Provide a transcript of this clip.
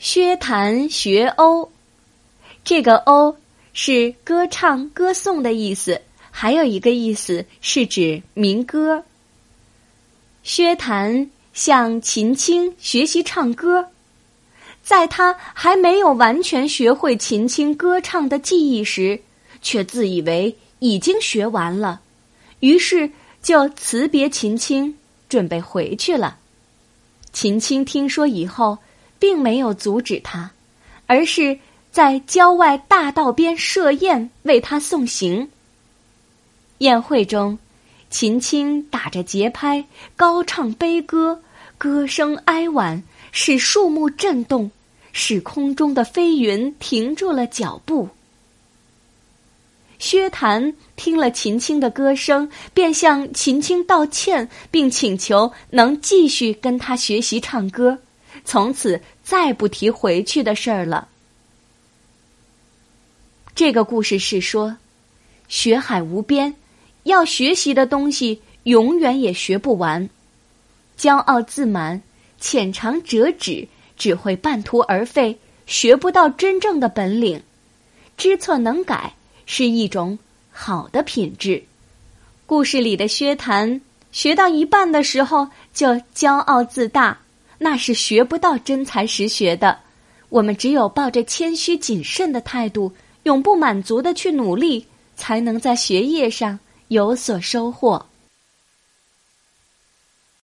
薛谭学欧，这个“欧”是歌唱、歌颂的意思，还有一个意思是指民歌。薛谭向秦青学习唱歌，在他还没有完全学会秦青歌唱的技艺时，却自以为已经学完了，于是就辞别秦青，准备回去了。秦青听说以后。并没有阻止他，而是在郊外大道边设宴为他送行。宴会中，秦青打着节拍高唱悲歌，歌声哀婉，使树木震动，使空中的飞云停住了脚步。薛谭听了秦青的歌声，便向秦青道歉，并请求能继续跟他学习唱歌。从此再不提回去的事儿了。这个故事是说，学海无边，要学习的东西永远也学不完。骄傲自满、浅尝辄止，只会半途而废，学不到真正的本领。知错能改是一种好的品质。故事里的薛谭，学到一半的时候就骄傲自大。那是学不到真才实学的，我们只有抱着谦虚谨慎的态度，永不满足的去努力，才能在学业上有所收获。